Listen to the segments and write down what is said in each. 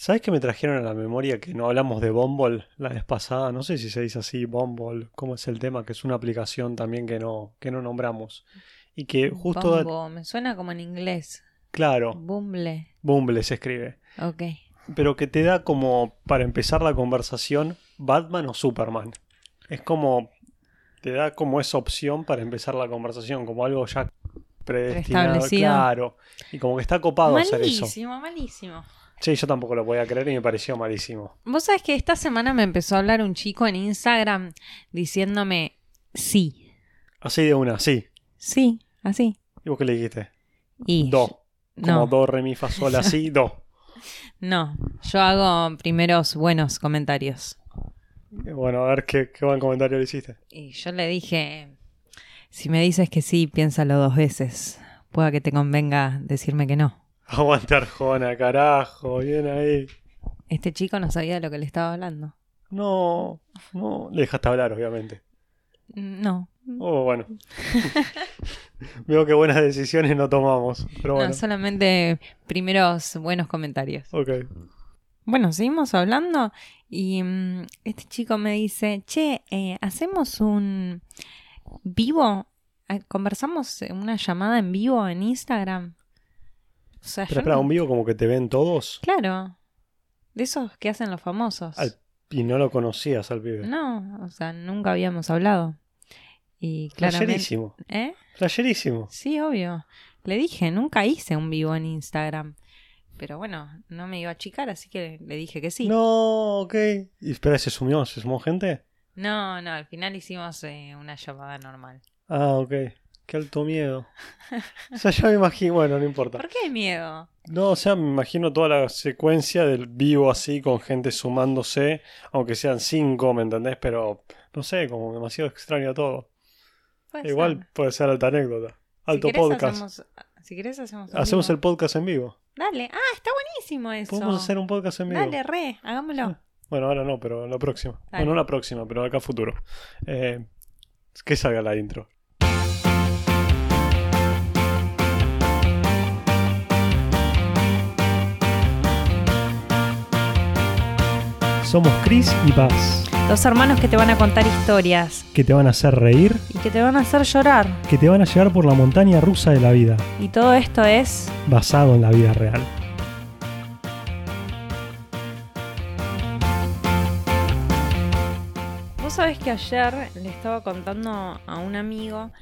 ¿Sabes que me trajeron a la memoria que no hablamos de Bumble la vez pasada? No sé si se dice así, Bumble, cómo es el tema, que es una aplicación también que no, que no nombramos. Y que justo... Bombo, me suena como en inglés. Claro, Bumble. Bumble se escribe. Ok. Pero que te da como, para empezar la conversación, Batman o Superman. Es como, te da como esa opción para empezar la conversación, como algo ya predestinado. Claro. Y como que está copado hacer eso. Malísimo, malísimo. Sí, yo tampoco lo podía creer y me pareció malísimo. Vos sabés que esta semana me empezó a hablar un chico en Instagram diciéndome sí. Así de una, sí. Sí, así. ¿Y vos qué le dijiste? Y Do. Como no, do, re, mi, fa, sol, así, do. no. Yo hago primeros buenos comentarios. Bueno, a ver qué, qué buen comentario le hiciste. Y yo le dije, si me dices que sí, piénsalo dos veces. Pueda que te convenga decirme que no. Aguante Arjona, carajo, bien ahí. Este chico no sabía de lo que le estaba hablando. No, no, le dejaste hablar, obviamente. Mm, No. Oh, bueno. Veo que buenas decisiones no tomamos, pero bueno. No, solamente primeros buenos comentarios. Ok. Bueno, seguimos hablando y mm, este chico me dice, che, eh, hacemos un vivo, Eh, conversamos en una llamada en vivo en Instagram. O sea, Pero espera, no- un vivo como que te ven todos Claro, de esos que hacen los famosos. Al- y no lo conocías al pibe. No, o sea, nunca habíamos hablado. Y claramente... Flasherísimo. ¿Eh? Flasherísimo. Sí, obvio. Le dije, nunca hice un vivo en Instagram. Pero bueno, no me iba a achicar, así que le dije que sí. No, ok. Y espera, ¿se sumió? ¿Se sumó gente? No, no, al final hicimos eh, una llamada normal. Ah, ok. Qué alto miedo. O sea, ya me imagino, bueno, no importa. ¿Por qué miedo? No, o sea, me imagino toda la secuencia del vivo así, con gente sumándose, aunque sean cinco, ¿me entendés? Pero, no sé, como demasiado extraño todo. Puede Igual ser. puede ser alta anécdota. Si Alto querés, podcast. Hacemos, si querés hacemos Hacemos vivo. el podcast en vivo. Dale. Ah, está buenísimo eso. Podemos hacer un podcast en vivo. Dale, re, hagámoslo. Bueno, ahora no, pero la próxima. Dale. Bueno, no la próxima, pero acá futuro. Eh, que salga la intro. Somos Chris y Paz, Dos hermanos que te van a contar historias que te van a hacer reír, y que te van a hacer llorar. que te van a llevar por la montaña rusa de la vida, Y todo esto es... basado en la vida real. Vos sabés que ayer le estaba contando a un amigo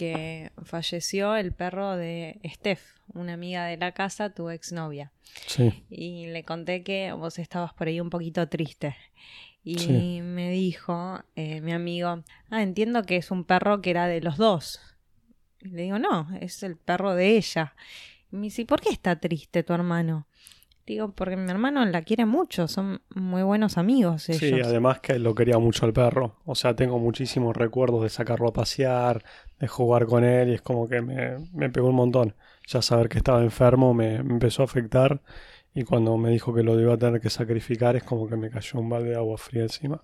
que falleció el perro de Steph, una amiga de la casa, tu exnovia. Sí. Y le conté que vos estabas por ahí un poquito triste. Y Sí. me dijo eh, mi amigo, ah, entiendo que es un perro que era de los dos. Y le digo, no, es el perro de ella. Y me dice, "¿Y ¿por qué está triste tu hermano? Digo, porque mi hermano la quiere mucho, son muy buenos amigos ellos. Sí, además que lo quería mucho el perro. O sea, tengo muchísimos recuerdos de sacarlo a pasear, de jugar con él y es como que me, me pegó un montón. Ya saber que estaba enfermo me, me empezó a afectar y cuando me dijo que lo iba a tener que sacrificar es como que me cayó un balde de agua fría encima.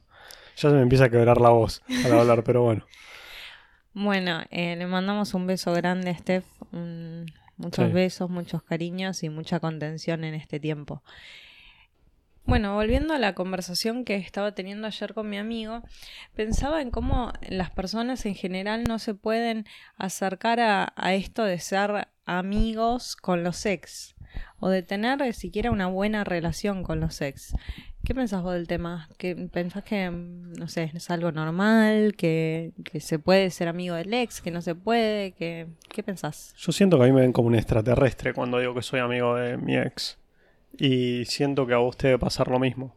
Ya se me empieza a quebrar la voz al hablar, pero bueno. Bueno, eh, le mandamos un beso grande a Steph, un- muchos Sí. besos, muchos cariños y mucha contención en este tiempo. Bueno, volviendo a la conversación que estaba teniendo ayer con mi amigo, pensaba en cómo las personas en general no se pueden acercar a, a esto de ser amigos con los ex o de tener siquiera una buena relación con los ex. ¿Qué pensás vos del tema? ¿Que ¿Pensás que, no sé, es algo normal? ¿Que, que se puede ser amigo del ex? ¿Que no se puede? que ¿Qué pensás? Yo siento que a mí me ven como un extraterrestre cuando digo que soy amigo de mi ex. Y siento que a vos te debe pasar lo mismo.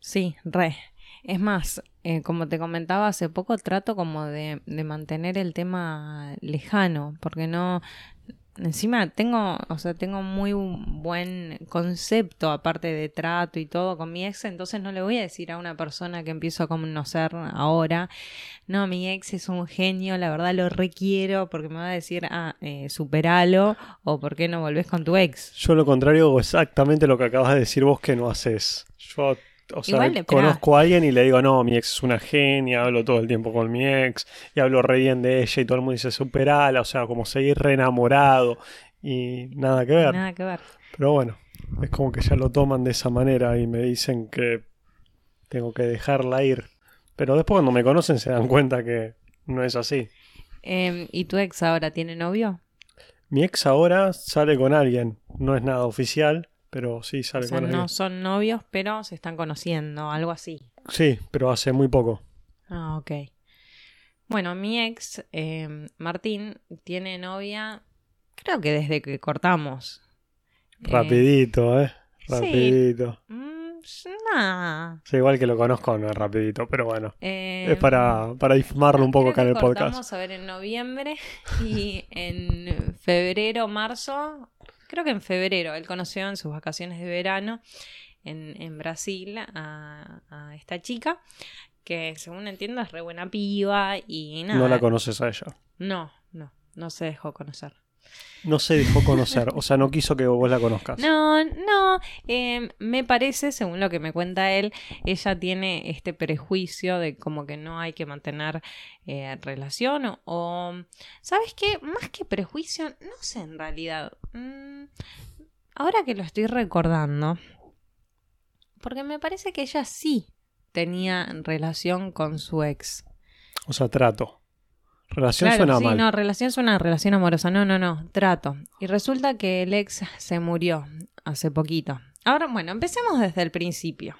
Sí, re. Es más, eh, como te comentaba hace poco, trato como de, de mantener el tema lejano, porque no... Encima tengo, o sea, tengo muy buen concepto aparte de trato y todo con mi ex, entonces no le voy a decir a una persona que empiezo a conocer ahora, no, mi ex es un genio, la verdad lo requiero, porque me va a decir, ah, eh, superalo, o por qué no volvés con tu ex. Yo lo contrario exactamente lo que acabas de decir vos que no haces. Yo, o sea, Igual, conozco a alguien y le digo, no, mi ex es una genia, hablo todo el tiempo con mi ex y hablo re bien de ella y todo el mundo dice, superala, o sea, como seguir re enamorado y nada que ver. Nada que ver. Pero bueno, es como que ya lo toman de esa manera y me dicen que tengo que dejarla ir. Pero después cuando me conocen se dan cuenta que no es así. Em, ¿Y tu ex ahora tiene novio? Mi ex ahora sale con alguien. No es nada oficial, pero sí O sale sea, con no son novios, pero se están conociendo, algo así. Sí, pero hace muy poco. Ah, ok. Bueno, mi ex, em, Martín, tiene novia, creo que desde que cortamos. Eh, Rapidito, ¿eh? Rapidito. mm, nah. Sí, igual que lo conozco, no es rapidito, pero bueno. Em, Es para, para difamarlo un poco acá en el podcast. cortamos, a ver, en noviembre y en febrero, marzo, creo que en febrero, él conoció en sus vacaciones de verano en, en Brasil a, a esta chica, que según entiendo es re buena piba y nada. No la conoces a ella. No, no, no se dejó conocer. No se dejó conocer, o sea, no quiso que vos la conozcas. No, no, eh, me parece, según lo que me cuenta él, ella tiene este prejuicio de como que no hay que mantener eh, relación o, o, ¿sabes qué? Más que prejuicio, no sé en realidad. Mm, ahora que lo estoy recordando, porque me parece que ella sí tenía relación con su ex. O sea, trato. Relación Claro, suena sí, mal. no, relación es una relación amorosa. No, no, no, trato. Y resulta que el ex se murió hace poquito. Ahora, bueno, empecemos desde el principio.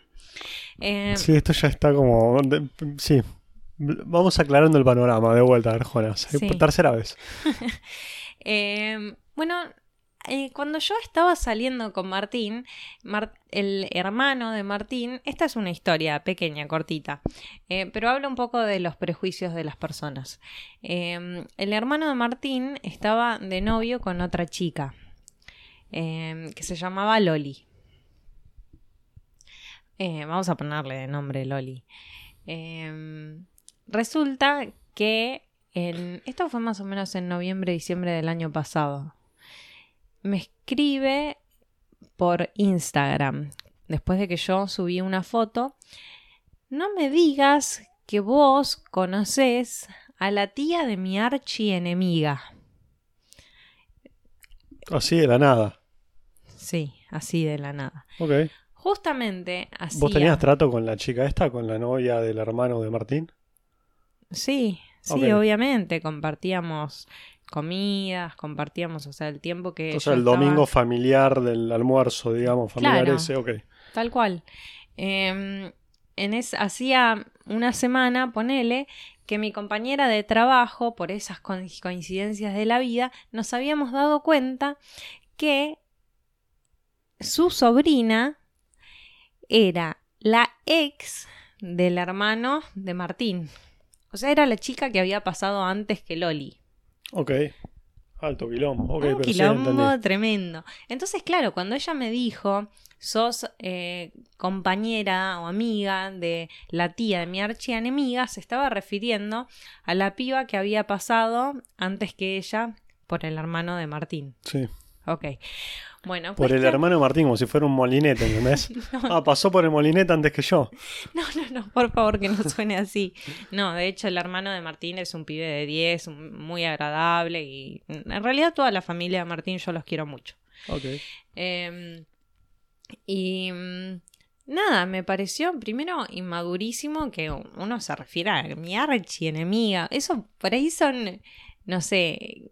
Eh, Sí, esto ya está como. de- sí. Vamos aclarando el panorama de vuelta, Arjona. Sí. Tercera vez. eh, bueno, eh, cuando yo estaba saliendo con Martín, Mar- el hermano de Martín, esta es una historia pequeña, cortita, eh, pero habla un poco de los prejuicios de las personas. Eh, el hermano de Martín estaba de novio con otra chica eh, que se llamaba Loli. Eh, vamos a ponerle de nombre Loli. Eh, resulta que en, esto fue más o menos en noviembre, diciembre del año pasado. Me escribe por Instagram, después de que yo subí una foto. No me digas que vos conocés a la tía de mi archienemiga. Así de la nada. Sí, así de la nada. Ok. Justamente así. ¿Vos tenías trato con la chica esta, con la novia del hermano de Martín? Sí, sí, obviamente. Compartíamos comidas, compartíamos, o sea, el tiempo que. O sea, yo el domingo familiar del almuerzo, digamos, familiar Claro. ese, ok. Tal cual. Eh, en es, hacía una semana, ponele, que mi compañera de trabajo, por esas co- coincidencias de la vida, nos habíamos dado cuenta que su sobrina era la ex del hermano de Martín. O sea, era la chica que había pasado antes que Loli. Ok. Alto quilombo. Ok, un pero quilombo tremendo. Entonces, claro, cuando ella me dijo, sos eh, compañera o amiga de la tía de mi archienemiga, se estaba refiriendo a la piba que había pasado antes que ella por el hermano de Martín. Sí. Ok. Bueno, Por el hermano de Martín, como si fuera un molinete, ¿entendés? No. Ah, pasó por el molinete antes que yo. No, no, no, por favor que no suene así. No, de hecho el hermano de Martín es un pibe de 10, un- muy agradable y en realidad toda la familia de Martín yo los quiero mucho. Ok. Eh, y mm, nada, me pareció primero inmadurísimo que uno se refiera a mi archienemiga. Eso por ahí son, no sé,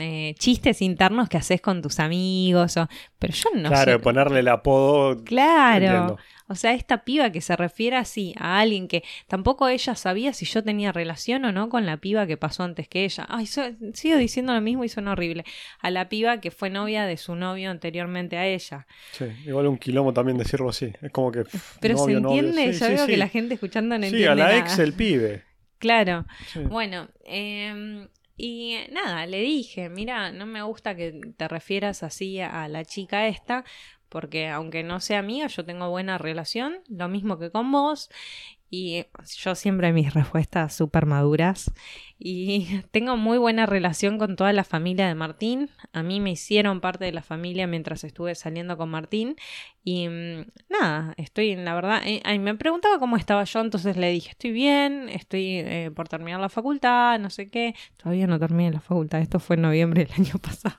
eh, chistes internos que haces con tus amigos. o- pero yo no claro, sé. ponerle el apodo. Claro. Entiendo. O sea, esta piba que se refiere así a alguien que tampoco ella sabía si yo tenía relación o no con la piba que pasó antes que ella. Ay, so- sigo diciendo lo mismo y suena horrible. A la piba que fue novia de su novio anteriormente a ella. Sí, igual un quilombo también decirlo así. Es como que. pff, Pero novio, se novio. entiende, Sí, yo sí, veo sí. que la gente escuchando no Sí, entiende a la nada. ex el pibe. Claro. Sí. Bueno, em, y nada, le dije, mira, no me gusta que te refieras así a la chica esta, porque aunque no sea amiga, yo tengo buena relación, lo mismo que con vos, y yo siempre mis respuestas súper maduras, y tengo muy buena relación con toda la familia de Martín, a mí me hicieron parte de la familia mientras estuve saliendo con Martín, y mm, nada, estoy en la verdad. eh, me preguntaba cómo estaba yo, entonces le dije, estoy bien, estoy eh, por terminar la facultad, no sé qué. Todavía no terminé la facultad, esto fue en noviembre del año pasado.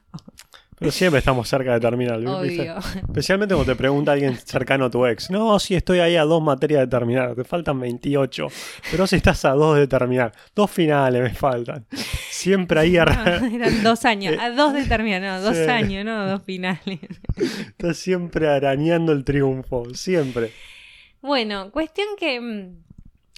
Pero siempre estamos cerca de terminar. Obvio. Especialmente cuando te pregunta alguien cercano a tu ex. No, sí, estoy ahí a dos materias de terminar. Te faltan 28. Pero si estás a dos de terminar. Dos finales me faltan. Siempre ahí No, arra- eran dos años. A dos de terminar, no, dos Sí. años, no, dos finales. estás siempre arañando el triunfo. Siempre. Bueno, cuestión que. mm,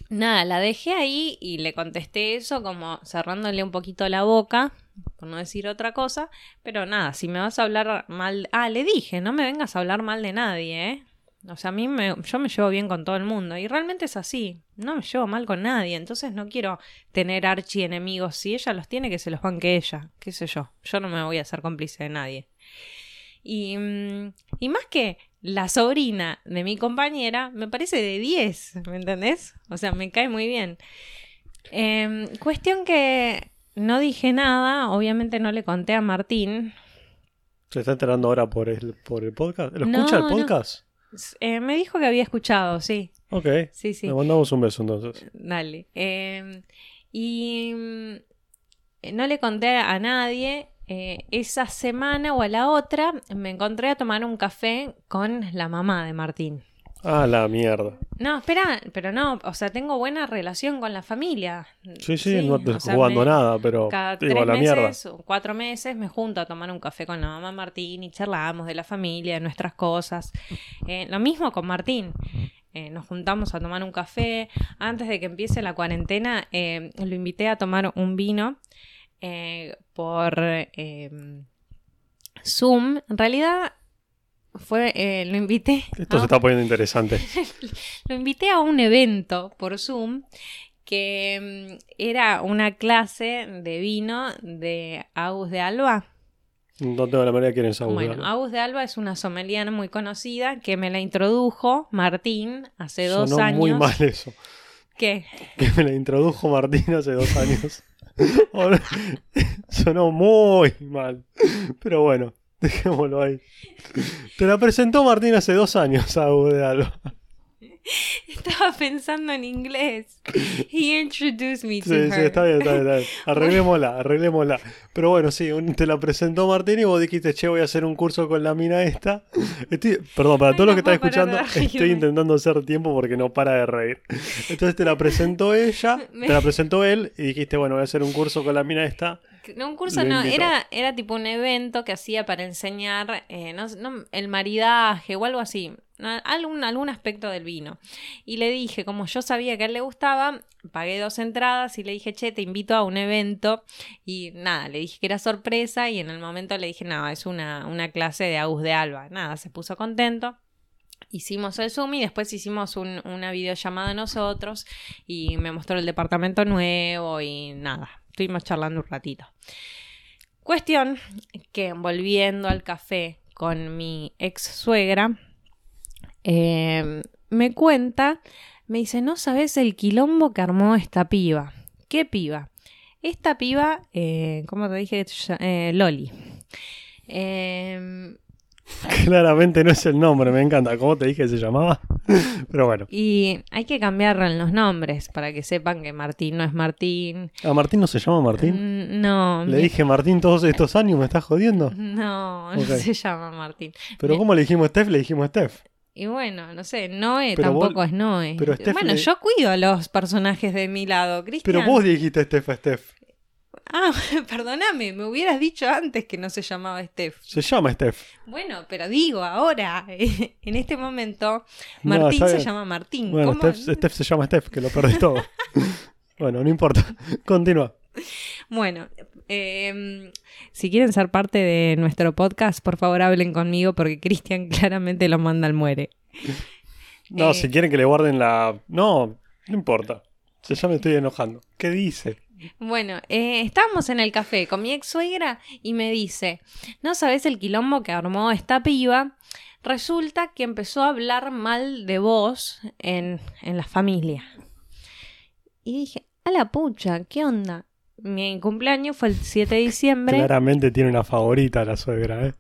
Nada, la dejé ahí y le contesté eso como cerrándole un poquito la boca, por no decir otra cosa. Pero nada, si me vas a hablar mal. Ah, le dije, no me vengas a hablar mal de nadie, ¿eh? O sea, a mí me, yo me llevo bien con todo el mundo y realmente es así. No me llevo mal con nadie, entonces no quiero tener archienemigos. Si ella los tiene, que se los banque ella, qué sé yo. Yo no me voy a hacer cómplice de nadie. Y, mm, y más que la sobrina de mi compañera, me parece de 10, ¿me entendés? O sea, me cae muy bien. Em, cuestión que no dije nada, obviamente no le conté a Martín. ¿Se está enterando ahora por el, por el podcast? ¿Lo No, escucha el podcast? Eh, me dijo que había escuchado, sí. Ok. Sí, sí. Le mandamos un beso entonces. Dale. Eh, y mm, no le conté a nadie. Eh, esa semana o a la otra me encontré a tomar un café con la mamá de Martín. Ah, la mierda. No, espera, pero no, o sea, tengo buena relación con la familia. Sí, sí, no te sea, jugando me- nada, pero Cada digo, tres la mierda. meses o cuatro meses me junto a tomar un café con la mamá Martín y charlamos de la familia, de nuestras cosas. Eh, lo mismo con Martín. Eh, nos juntamos a tomar un café. Antes de que empiece la cuarentena, eh, lo invité a tomar un vino eh, por Zoom. En realidad, fue eh, lo invité. Esto a- se está poniendo interesante. lo invité a un evento por Zoom que mm, era una clase de vino de Agus de Alba. No tengo la manera de quién es Agus de Bueno, Alba. Agus de Alba es una sommelier muy conocida que me la introdujo Martín hace dos Sonó años. muy mal eso. ¿Qué? Que me la introdujo Martín hace dos años. Sonó muy mal. Pero bueno, dejémoslo ahí. Te la presentó Martín hace dos años, Agus de Alba. Estaba pensando en inglés. He introduced me to Sí, her. sí, está bien, está bien, está bien. Arreglémosla, arreglémosla. Pero bueno, sí, un- te la presentó Martín y vos dijiste, che, voy a hacer un curso con la mina esta. Estoy- perdón, para Ay, todos los que están escuchando, estoy intentando hacer tiempo porque no para de reír. Entonces te la presentó ella, te la presentó él y dijiste, bueno, voy a hacer un curso con la mina esta. No, un curso no, era, era tipo un evento que hacía para enseñar eh, no, no, el maridaje o algo así, algún, algún aspecto del vino. Y le dije, como yo sabía que a él le gustaba, pagué dos entradas y le dije, che, te invito a un evento. Y nada, le dije que era sorpresa y en el momento le dije, no, es una, una clase de Agus de Alba. Nada, se puso contento. Hicimos el Zoom y después hicimos un- una videollamada nosotros y me mostró el departamento nuevo y nada, estuvimos charlando un ratito. Cuestión que volviendo al café con mi ex suegra, eh, me cuenta, me dice, no sabes el quilombo que armó esta piba. ¿Qué piba? Esta piba, eh, ¿cómo te dije? Eh, Loli. Eh, Claramente no es el nombre, me encanta. ¿Cómo te dije que se llamaba? Pero bueno, y hay que cambiarle los nombres para que sepan que Martín no es Martín. ¿a Martín no se llama Martín? Mm, No, Le mi- dije Martín todos estos años, ¿me estás jodiendo? No, no se llama Martín. Pero ¿cómo le dijimos Steph? Le dijimos Steph. Y bueno, no sé, Noé Pero vos- tampoco es Noé. pero Steph bueno, le- yo cuido a los personajes de mi lado, Cristian. Pero vos dijiste Steph a Steph. Ah, perdóname, me hubieras dicho antes que no se llamaba Steph. Se llama Steph. Bueno, pero digo ahora, en este momento, Martín se llama Martín. Bueno, ¿Cómo? Steph, Steph se llama Steph, que lo perdí todo. bueno, no importa. Continúa. Bueno, eh, si quieren ser parte de nuestro podcast, por favor hablen conmigo porque Cristian claramente lo manda al muere. No, Eh. si quieren que le guarden la. No, no importa. Se ya me estoy enojando. ¿Qué dice? Bueno, eh, estábamos en el café con mi ex suegra y me dice, ¿no sabes el quilombo que armó esta piba? Resulta que empezó a hablar mal de vos en, en la familia. Y dije, a la pucha, ¿qué onda? Mi cumpleaños fue el 7 de diciembre. Claramente tiene una favorita la suegra, ¿eh?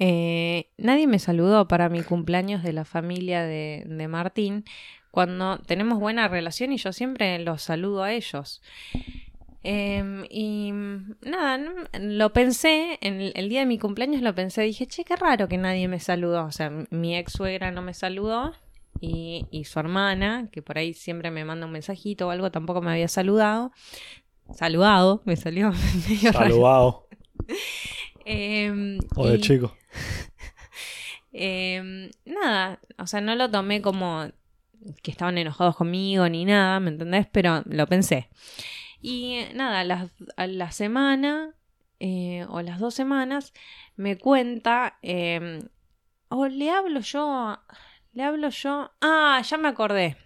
Eh, nadie me saludó para mi cumpleaños de la familia de, de Martín, cuando tenemos buena relación y yo siempre los saludo a ellos. Em, y nada, no- lo pensé, en el, el día de mi cumpleaños lo pensé, dije, che, qué raro que nadie me saludó. O sea, mi ex suegra no me saludó y, y su hermana, que por ahí siempre me manda un mensajito o algo, tampoco me había saludado. Saludado, me salió medio. Saludado. Em, O de y- chico. Em, nada, o sea, no lo tomé como que estaban enojados conmigo ni nada, ¿me entendés? Pero lo pensé. Y nada, a la, semana eh, o las dos semanas me cuenta, em, o le hablo yo, le hablo yo, ah, ya me acordé.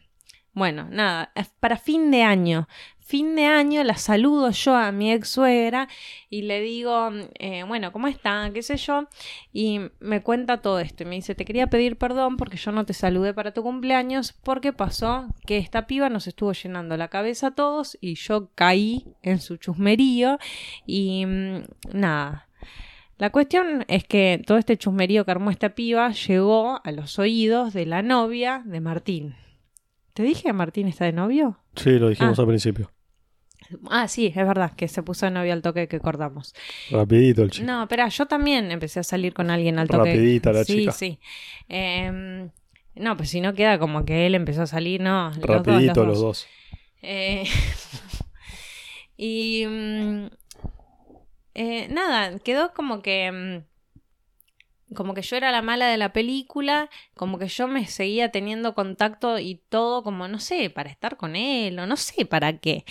Bueno, nada, para fin de año. Fin de año la saludo yo a mi ex suegra y le digo, eh, bueno, ¿cómo está? ¿Qué sé yo? Y me cuenta todo esto y me dice, te quería pedir perdón porque yo no te saludé para tu cumpleaños porque pasó que esta piba nos estuvo llenando la cabeza a todos y yo caí en su chusmerío y mm, nada. La cuestión es que todo este chusmerío que armó esta piba llegó a los oídos de la novia de Martín. ¿Te dije que Martín está de novio? Sí, lo dijimos Ah. al principio. Ah, sí, es verdad, que se puso de novio al toque que cortamos. Rapidito el chico. No, pero yo también empecé a salir con alguien al toque. Rapidita la sí, chica. Sí, Em, no, pues si no queda como que él empezó a salir, no. los dos, Rapidito los los dos. dos. Eh, y mm, eh, nada, quedó como que mm, como que yo era la mala de la película, como que yo me seguía teniendo contacto y todo como no sé, para estar con él o no sé para qué.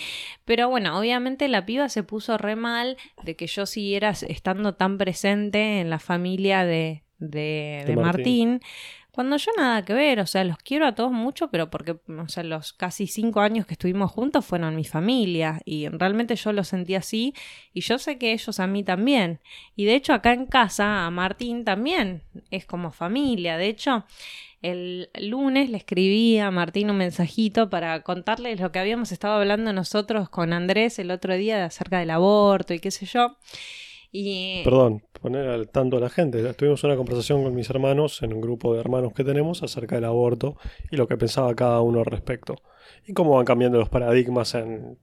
Pero bueno, obviamente la piba se puso re mal de que yo siguiera estando tan presente en la familia de, de, De de Martín. Martín. Cuando yo nada que ver, o sea, los quiero a todos mucho, pero porque, o sea, los casi cinco años que estuvimos juntos fueron mi familia y realmente yo lo sentí así y yo sé que ellos a mí también. Y de hecho acá en casa a Martín también es como familia. De hecho, el lunes le escribí a Martín un mensajito para contarles lo que habíamos estado hablando nosotros con Andrés el otro día acerca del aborto y qué sé yo. Y Perdón, poner al tanto a la gente. Tuvimos una conversación con mis hermanos en un grupo de hermanos que tenemos acerca del aborto y lo que pensaba cada uno al respecto. Y cómo van cambiando los paradigmas en,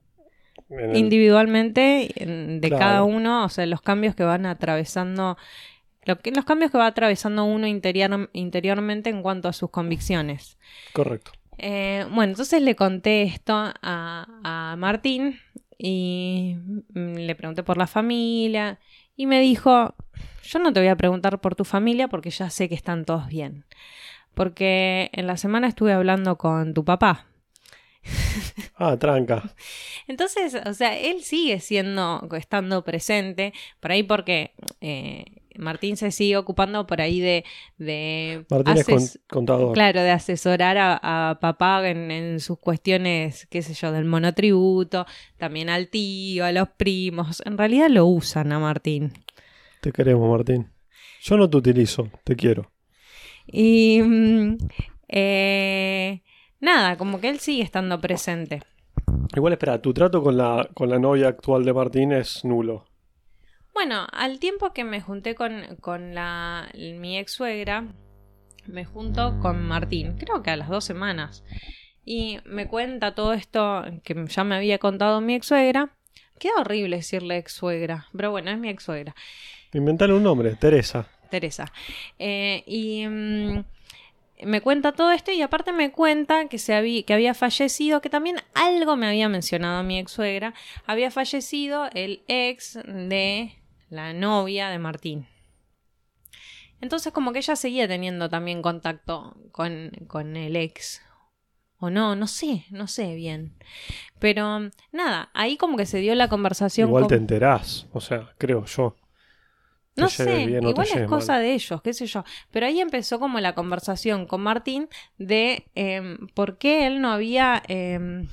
el- individualmente en- de Claro. cada uno, o sea, los cambios que van atravesando, lo que, los cambios que va atravesando uno interior- interiormente en cuanto a sus convicciones. Correcto. Eh, bueno, entonces le conté esto a, a Martín y mm, le pregunté por la familia y me dijo, yo no te voy a preguntar por tu familia porque ya sé que están todos bien. Porque en la semana estuve hablando con tu papá. Ah, tranca. Entonces, o sea, él sigue siendo, estando presente, por ahí porque eh, Martín se sigue ocupando por ahí de... de Martín es contador. Claro, de asesorar a, a papá en, en sus cuestiones, qué sé yo, del monotributo, también al tío, a los primos. En realidad lo usan a Martín. Te queremos, Martín. Yo no te utilizo, te quiero. Y mm, eh, nada, como que él sigue estando presente. Igual, espera, tu trato con la, con la novia actual de Martín es nulo. Bueno, al tiempo que me junté con, con la, mi ex suegra, me junto con Martín, creo que a las dos semanas. Y me cuenta todo esto que ya me había contado mi ex suegra. Queda horrible decirle ex suegra, pero bueno, es mi ex suegra, Inventale un nombre, Teresa. Teresa. Eh, y mm, me cuenta todo esto y aparte me cuenta que, se había, que había fallecido, que también algo me había mencionado mi ex suegra, había fallecido el ex de la novia de Martín. Entonces como que ella seguía teniendo también contacto con, con el ex. O no, no sé, no sé bien. Pero nada, ahí como que se dio la conversación. Igual con- te enterás, o sea, creo yo. No sé, bien igual es cosa mal. de ellos, qué sé yo. Pero ahí empezó como la conversación con Martín de em, por qué él no había em,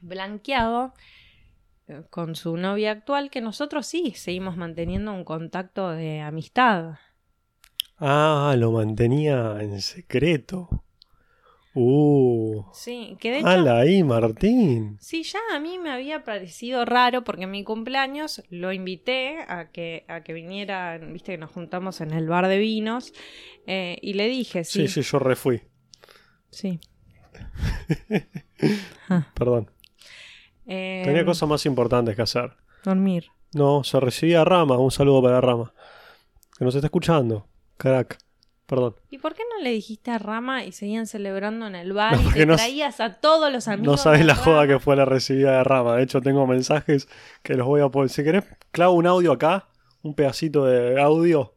blanqueado con su novia actual, que nosotros sí seguimos manteniendo un contacto de amistad. Ah, lo mantenía en secreto. Uh. Sí, que de hecho... Hala ahí, Martín. Sí, ya a mí me había parecido raro porque en mi cumpleaños lo invité a que, a que viniera, viste que nos juntamos en el bar de vinos, eh, y le dije, Sí, sí, sí, yo refui. sí. Perdón. Eh, Tenía cosas más importantes que hacer. Dormir. No, se recibía Rama. Un saludo para Rama. Que nos está escuchando. Crack. Perdón. ¿Y por qué no le dijiste a Rama y seguían celebrando en el bar No, y te no- traías a todos los amigos? No sabes la joda que fue la recibida de Rama. De hecho, tengo mensajes que los voy a poner. Si querés, clavo un audio acá. Un pedacito de audio.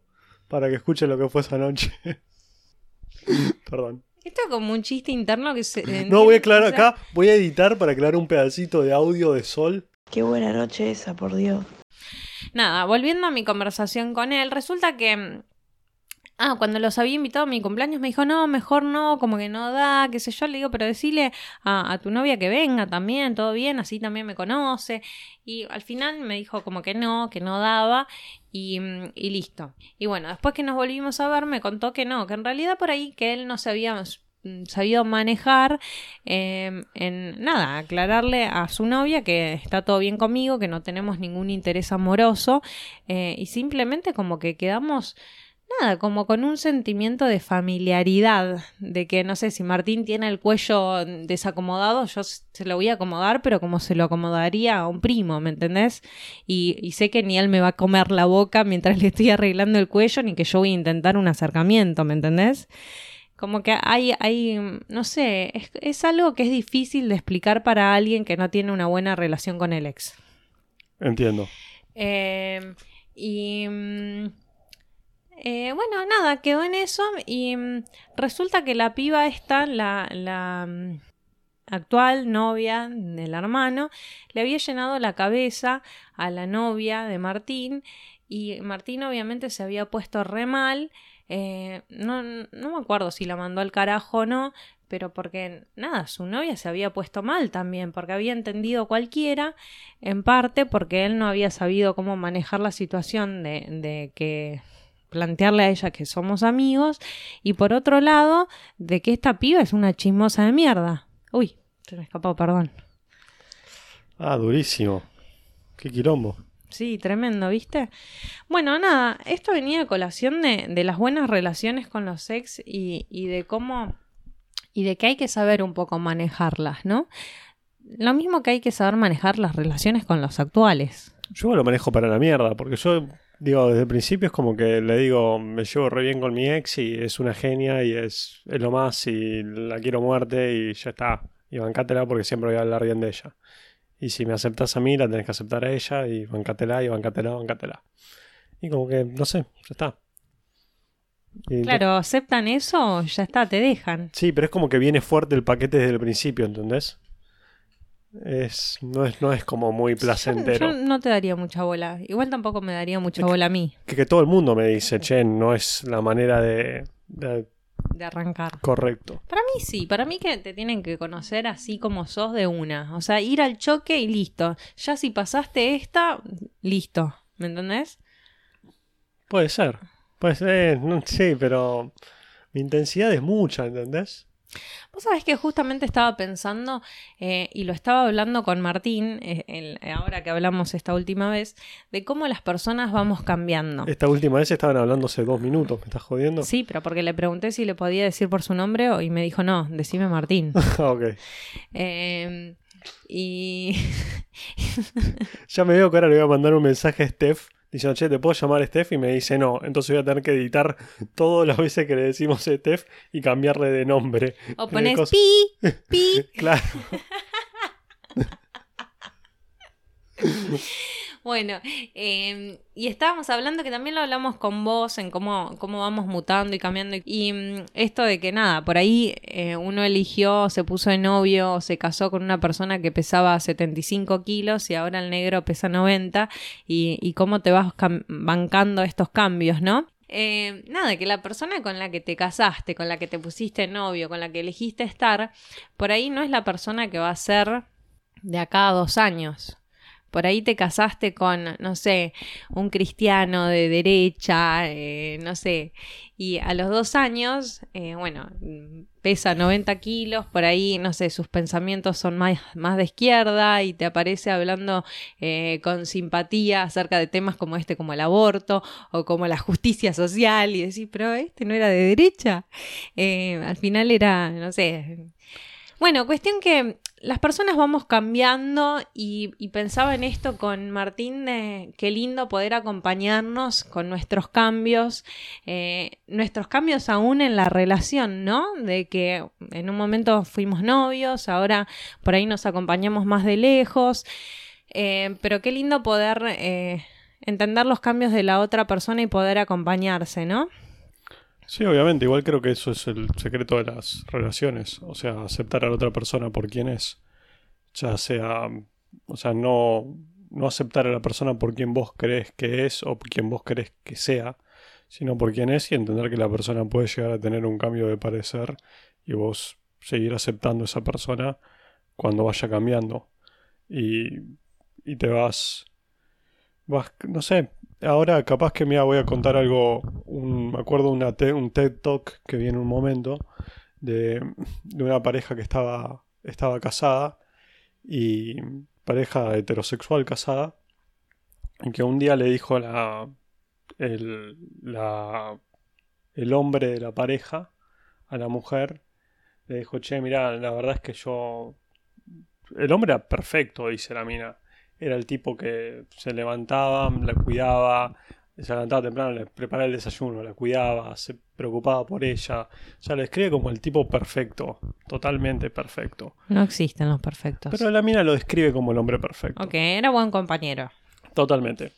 Para que escuchen lo que fue esa noche. Perdón. Esto es como un chiste interno que se... No, voy a aclarar acá. Voy a editar para aclarar un pedacito de audio de Sol. Qué buena noche esa, por Dios. Nada, volviendo a mi conversación con él, resulta que... Ah, cuando los había invitado a mi cumpleaños me dijo, no, mejor no, como que no da, qué sé yo. Le digo, pero decile a, tu novia que venga también, todo bien, así también me conoce. Y al final me dijo como que no, que no daba y, listo. Y bueno, después que nos volvimos a ver me contó que no, que en realidad por ahí que él no se había mm, sabido manejar eh, en nada, aclararle a su novia que está todo bien conmigo, que no tenemos ningún interés amoroso eh, y simplemente como que quedamos nada, como con un sentimiento de familiaridad, de que no sé si Martín tiene el cuello desacomodado, yo se lo voy a acomodar, pero como se lo acomodaría a un primo, ¿me entendés? Y, y sé que ni él me va a comer la boca mientras le estoy arreglando el cuello, ni que yo voy a intentar un acercamiento, ¿me entendés? Como que hay, hay, no sé, es, es algo que es difícil de explicar para alguien que no tiene una buena relación con el ex. Entiendo. Eh, y mm, eh, bueno, nada, quedó en eso y mm, resulta que la piba esta, la, la mm, actual novia del hermano, le había llenado la cabeza a la novia de Martín y Martín obviamente se había puesto re mal. eh, no, no me acuerdo si la mandó al carajo o no, pero porque nada, su novia se había puesto mal también, porque había entendido cualquiera, en parte porque él no había sabido cómo manejar la situación de, de que plantearle a ella que somos amigos, y por otro lado, de que esta piba es una chismosa de mierda. Uy, se me escapó, perdón. Ah, durísimo. Qué quilombo. Sí, tremendo, ¿viste? Bueno, nada, esto venía a colación de, de las buenas relaciones con los ex y, y de cómo. y de que hay que saber un poco manejarlas, ¿no? Lo mismo que hay que saber manejar las relaciones con los actuales. Yo lo manejo para la mierda, porque yo, digo, desde el principio es como que le digo, me llevo re bien con mi ex y es una genia y es, es lo más y la quiero muerte y ya está. Y bancátela porque siempre voy a hablar bien de ella. Y si me aceptas a mí, la tenés que aceptar a ella y bancátela y bancátela, bancátela. Y como que, no sé, ya está. Y Claro, aceptan eso, ya está, te dejan. Sí, pero es como que viene fuerte el paquete desde el principio, ¿entendés? Es, no, es, no es como muy placentero. Yo, yo no te daría mucha bola. Igual tampoco me daría mucha bola a mí Que, que todo el mundo me dice, che, no es la manera de, de- de arrancar. correcto. Para mí sí, para mí que te tienen que conocer así como sos de una. O sea, ir al choque y listo. Ya si pasaste esta, listo. ¿Me entendés? Puede ser. Puede ser, no sé, pero mi intensidad es mucha, ¿entendés? Vos sabés que justamente estaba pensando, eh, y lo estaba hablando con Martín, eh, el- ahora que hablamos esta última vez, de cómo las personas vamos cambiando. Esta última vez estaban hablando hace dos minutos, ¿me estás jodiendo? Sí, pero porque le pregunté si le podía decir por su nombre y me dijo, no, decime Martín. Ah, ok. Eh, y Ya me veo que ahora le voy a mandar un mensaje a Steph diciendo, che, ¿te puedo llamar Steph? Y me dice no. Entonces voy a tener que editar todas las veces que le decimos Steph y cambiarle de nombre. o pones cos- pi, pi. Claro. Bueno, eh, y estábamos hablando que también lo hablamos con vos en cómo, cómo vamos mutando y cambiando. Y mm, esto de que nada, por ahí eh, uno eligió, se puso de novio, se casó con una persona que pesaba 75 kilos y ahora el negro pesa 90. Y, y cómo te vas bancando estos cambios, ¿no? Eh, nada, que la persona con la que te casaste, con la que te pusiste novio, con la que elegiste estar, por ahí no es la persona que va a ser de acá a dos años. Por ahí te casaste con, no sé, un cristiano de derecha, eh, no sé, y a los dos años, eh, bueno, pesa 90 kilos, por ahí, no sé, sus pensamientos son más, más de izquierda y te aparece hablando eh, con simpatía acerca de temas como este, como el aborto o como la justicia social, y decís, pero este no era de derecha. Al final era, no sé, bueno, cuestión que las personas vamos cambiando y, y pensaba en esto con Martín de qué lindo poder acompañarnos con nuestros cambios, eh, nuestros cambios aún en la relación, ¿no? De que en un momento fuimos novios, ahora por ahí nos acompañamos más de lejos, eh, pero qué lindo poder eh, entender los cambios de la otra persona y poder acompañarse, ¿no? Sí, obviamente, igual creo que eso es el secreto de las relaciones, o sea, aceptar a la otra persona por quien es, ya sea, o sea, no, no aceptar a la persona por quien vos crees que es o por quien vos crees que sea, sino por quien es y entender que la persona puede llegar a tener un cambio de parecer y vos seguir aceptando a esa persona cuando vaya cambiando. Y, y te vas, vas, no sé, ahora capaz que me voy a contar algo, un, me acuerdo una un TED Talk que vi en un momento de, una pareja que estaba, casada y pareja heterosexual casada y que un día le dijo la, el, la, el hombre de la pareja a la mujer, le dijo, che, mira, la verdad es que yo... El hombre era perfecto, dice la mina. Era el tipo que se levantaba, la cuidaba, se levantaba temprano, le preparaba el desayuno, la cuidaba, se preocupaba por ella. O sea, le describe como el tipo perfecto, totalmente perfecto. No existen los perfectos. Pero la mina lo describe como el hombre perfecto. Ok, era buen compañero. Totalmente.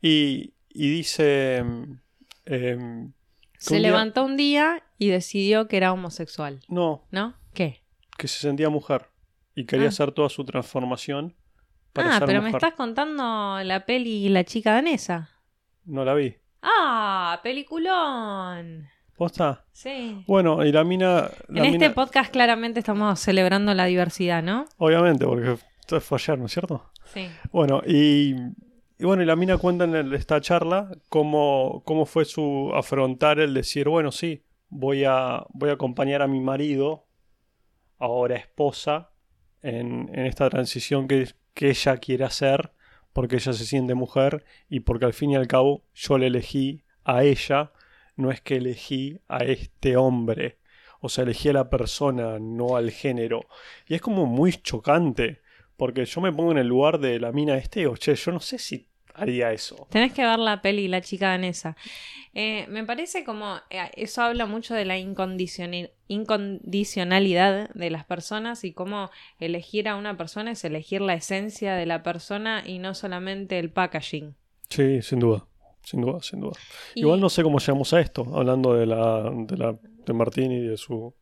Y, y dice... em, em, Se día- levantó un día y decidió que era homosexual, No, ¿no? ¿Qué? que se sentía mujer y quería Ah. hacer toda su transformación para Ah, pero me estás contando la peli La chica danesa. No la vi. Ah, peliculón. ¿Posta? Sí. Bueno, y la mina... La en mina este podcast claramente estamos celebrando la diversidad, ¿no? obviamente, porque fue ayer, ¿no es cierto? Sí. Bueno, y, y bueno, y la mina cuenta en el- esta charla cómo, cómo fue su afrontar el decir, bueno, sí, voy a, voy a acompañar a mi marido, ahora esposa, en, en esta transición que, que ella quiere hacer, porque ella se siente mujer y porque al fin y al cabo yo le elegí a ella, no es que elegí a este hombre. O sea, elegí a la persona, no al género. Y es como muy chocante. Porque yo me pongo en el lugar de la mina este y che, yo no sé si haría eso. Tenés que ver la peli La chica danesa. Eh, me parece como eh, eso habla mucho de la incondicioni- incondicionalidad de las personas y cómo elegir a una persona es elegir la esencia de la persona y no solamente el packaging. Sí, sin duda. Sin duda, sin duda. Y- Igual no sé cómo llegamos a esto, hablando de la, de la de Martín y de su,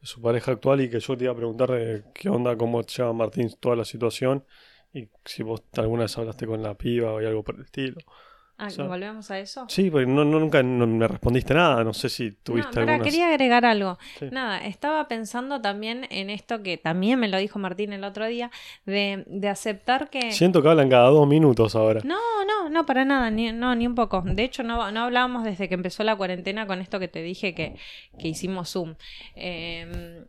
de su pareja actual y que yo te iba a preguntar de qué onda, cómo lleva Martín toda la situación y si vos alguna vez hablaste con la piba o algo por el estilo. Ah, sea, ¿volvemos a eso? Sí, porque no, no- nunca no me respondiste nada, no sé si No, tuviste algunas... quería agregar algo. Sí. Nada, estaba pensando también en esto que también me lo dijo Martín el otro día, de, de aceptar que... Siento que hablan cada dos minutos ahora. No, no, no, para nada, ni, no, ni un poco. De hecho, no, no hablábamos desde que empezó la cuarentena con esto que te dije que, que hicimos Zoom. Eh,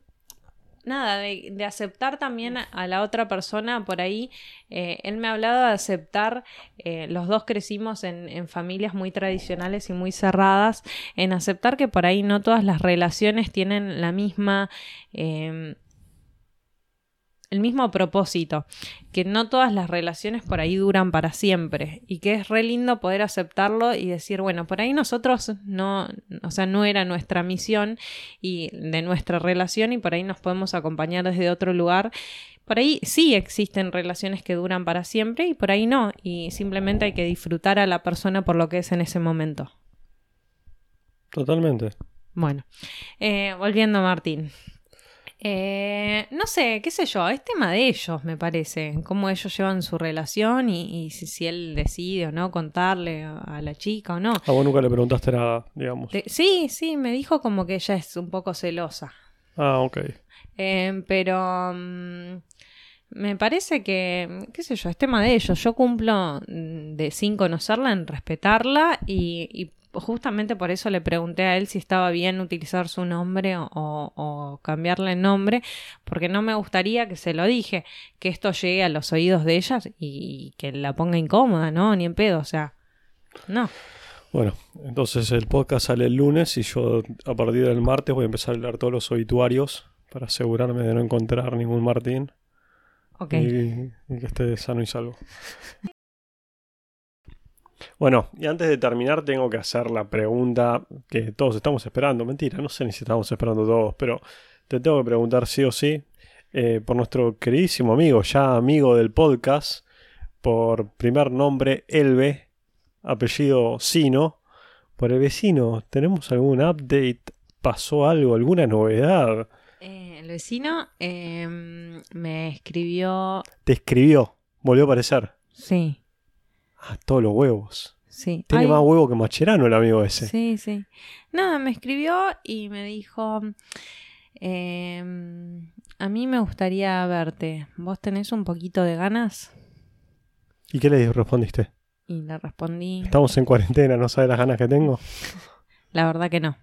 nada, de, de aceptar también a, la otra persona por ahí. Eh, él me ha hablado de aceptar, eh, los dos crecimos en, en familias muy tradicionales y muy cerradas, en aceptar que por ahí no todas las relaciones tienen la misma... eh, el mismo propósito, que no todas las relaciones por ahí duran para siempre y que es re lindo poder aceptarlo y decir, bueno, por ahí nosotros no, o sea, no era nuestra misión y de nuestra relación y por ahí nos podemos acompañar desde otro lugar. Por ahí sí existen relaciones que duran para siempre y por ahí no y simplemente hay que disfrutar a la persona por lo que es en ese momento. Totalmente. Bueno, eh, volviendo a Martín. Eh, no sé, qué sé yo, es tema de ellos, me parece, cómo ellos llevan su relación y, y si, si él decide o no contarle a, la chica o no. A vos nunca le preguntaste nada, digamos. De- sí, sí, me dijo como que ella es un poco celosa, Ah, ok. Eh, pero mm, me parece que, qué sé yo, es tema de ellos. Yo cumplo mm, de sin conocerla en respetarla y, y justamente por eso le pregunté a él si estaba bien utilizar su nombre o, o- cambiarle el nombre, porque no me gustaría que se lo dije, que esto llegue a los oídos de ellas y, y que la ponga incómoda, ¿no? Ni en pedo, o sea, no. Bueno, entonces el podcast sale el lunes y yo a partir del martes voy a empezar a leer todos los obituarios para asegurarme de no encontrar ningún Martín. Ok. y, y que esté sano y salvo. Bueno, y antes de terminar tengo que hacer la pregunta que todos estamos esperando. Mentira, no sé ni si estamos esperando todos, pero te tengo que preguntar sí o sí eh, por nuestro queridísimo amigo, ya amigo del podcast, por primer nombre Elbe, apellido Sino. Por el vecino, ¿tenemos algún update? ¿Pasó algo? ¿Alguna novedad? Eh, el vecino eh, me escribió. Te escribió, volvió a aparecer. Sí, Ah, todos los huevos. sí. Tiene Ay, más huevo que Macherano el amigo ese. Sí, sí. Nada, me escribió y me dijo. eh, a mí me gustaría verte. ¿Vos tenés un poquito de ganas? ¿Y qué le respondiste? Y le respondí. Estamos en cuarentena, ¿no sabes las ganas que tengo? La verdad que no.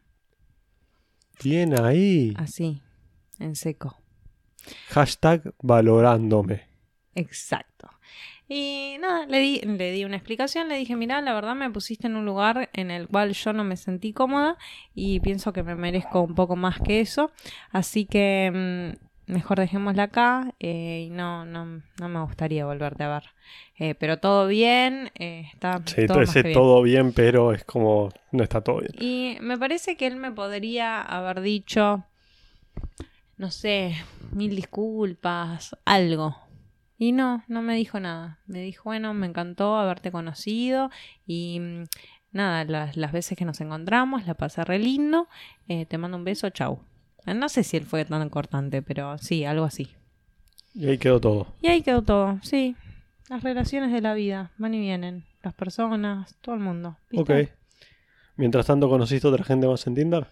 Bien ahí. Así, en seco. Hashtag valorándome. Exacto. Y nada, le di, le di una explicación, le dije, mira, la verdad me pusiste en un lugar en el cual yo no me sentí cómoda y pienso que me merezco un poco más que eso, así que mm, mejor dejémosla acá eh, y no, no, no me gustaría volverte a ver. Eh, pero todo bien, eh, está Sí, todo ese bien. todo bien, pero es como no está todo bien. Y me parece que él me podría haber dicho, no sé, mil disculpas, algo. Y no, no me dijo nada. Me dijo, bueno, me encantó haberte conocido y mm, nada, las, las veces que nos encontramos, la pasé re lindo. Eh, te mando un beso, chau. Eh, No sé si él fue tan cortante, pero sí, algo así. Y ahí quedó todo. Y ahí quedó todo, sí. Las relaciones de la vida van y vienen. Las personas, todo el mundo. ¿viste? Ok. Mientras tanto, ¿conociste otra gente más en Tinder?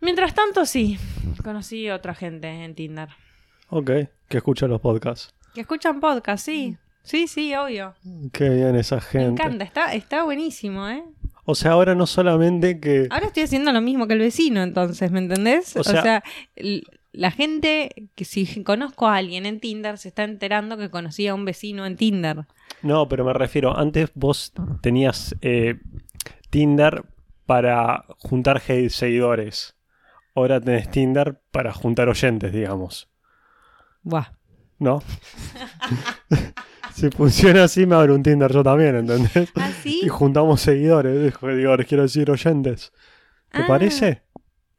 Mientras tanto, sí, conocí otra gente en Tinder. Ok. Que escucha los podcasts. Que escuchan podcast, sí. Sí, sí, obvio. Qué bien esa Me gente. encanta, está, está buenísimo, ¿eh? O sea, ahora no solamente que... Ahora estoy haciendo lo mismo que el vecino, entonces, ¿me entendés? O O sea- la gente que si conozco a alguien en Tinder se está enterando que conocí a un vecino en Tinder. No, pero me refiero, antes vos tenías eh, Tinder para juntar seguidores. Ahora tenés Tinder para juntar oyentes, digamos. Buah. ¿No? si funciona así, me abro un Tinder yo también, ¿entendés? ¿Ah, sí? Y juntamos seguidores, seguidores, quiero decir oyentes. ¿Te Ah. parece?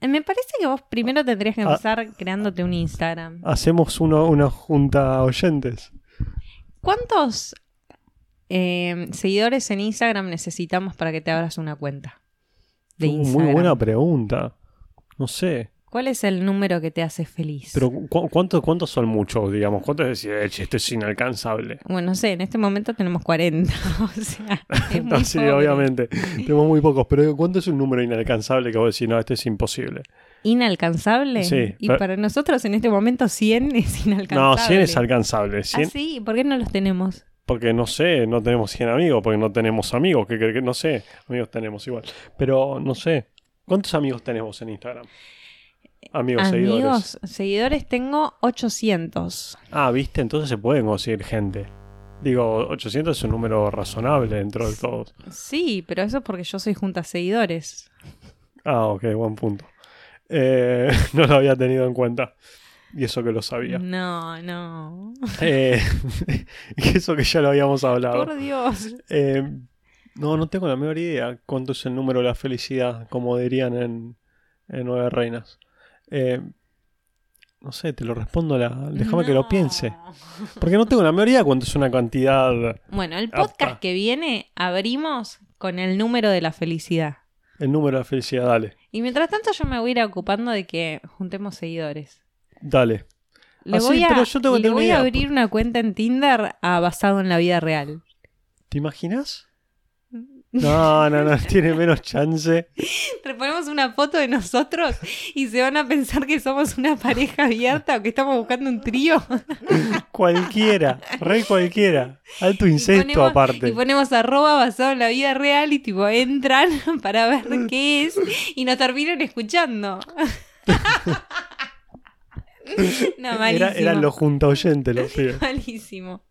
Eh, Me parece que vos primero tendrías que Ah. empezar creándote un Instagram. Hacemos uno, una junta oyentes. ¿Cuántos eh, seguidores en Instagram necesitamos para que te abras una cuenta de Uh, Instagram? muy buena pregunta. No sé. ¿Cuál es el número que te hace feliz? Pero ¿cu- cuántos, ¿cuántos son muchos, digamos? ¿Cuántos decís, "Eh, esto es inalcanzable? Bueno, no sé, en este momento tenemos 40. o sea, es muy No, sí, pobre. obviamente. Tenemos muy pocos, pero ¿cuánto es un número inalcanzable que vos decís, no, este es imposible? ¿Inalcanzable? Sí, Y pero- para nosotros en este momento 100 es inalcanzable. No, 100 es alcanzable. ¿Ah, 100, sí? ¿Por qué no los tenemos? Porque no sé, no tenemos 100 amigos, porque no tenemos amigos, que, que- que no sé, amigos tenemos igual. Pero no sé, ¿cuántos amigos tenemos en Instagram? Amigos, seguidores. Amigos, seguidores tengo 800. Ah, viste, entonces se pueden conseguir gente. Digo, 800 es un número razonable dentro de todos. Sí, pero eso es porque yo soy junta seguidores. Ah, ok, buen punto. Eh, no lo había tenido en cuenta. Y eso que lo sabía. No, no. Eh, eso que ya lo habíamos hablado. Por Dios. Eh, no, no tengo la menor idea cuánto es el número de la felicidad, como dirían en, en Nueve Reinas. Eh, no sé, te lo respondo. La, déjame que lo piense. Porque no tengo la idea cuánto es una cantidad. Bueno, el podcast que viene abrimos con el número de la felicidad. El número de la felicidad, dale. Y mientras tanto yo me voy a ir ocupando de que juntemos seguidores. Dale. Le Ah, sí, voy, a, pero yo tengo que le tener voy una a idea. abrir una cuenta en Tinder ah, basado en la vida real. ¿Te imaginas? No, no, no, tiene menos chance. Le ponemos una foto de nosotros y se van a pensar que somos una pareja abierta o que estamos buscando un trío. Cualquiera, re cualquiera. Alto Y incesto ponemos- aparte. Y ponemos arroba basado en la vida real y tipo entran para ver qué es y nos terminan escuchando. no, malísimo. Era, eran los junta oyentes los pibes. Malísimo.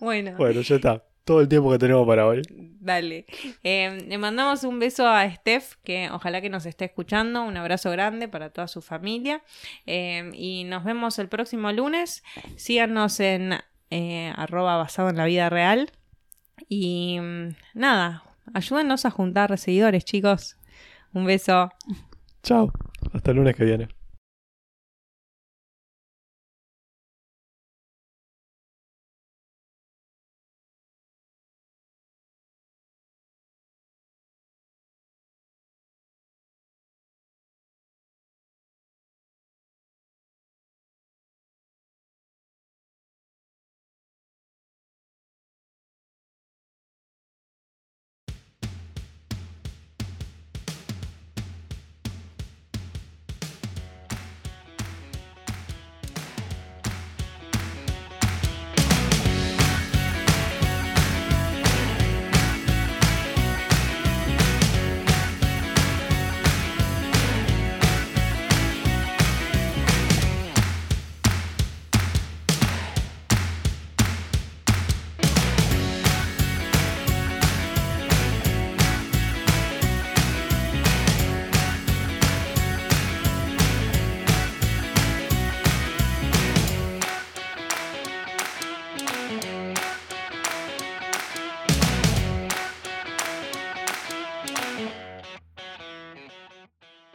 Bueno, Bueno, ya está. Todo el tiempo que tenemos para hoy. Dale. Eh, le mandamos un beso a Steph, que ojalá que nos esté escuchando. Un abrazo grande para toda su familia. Eh, y nos vemos el próximo lunes. Síganos en eh, arroba basado en la vida real. Y mm, nada, ayúdenos a juntar seguidores, chicos. Un beso. Chao. Hasta el lunes que viene.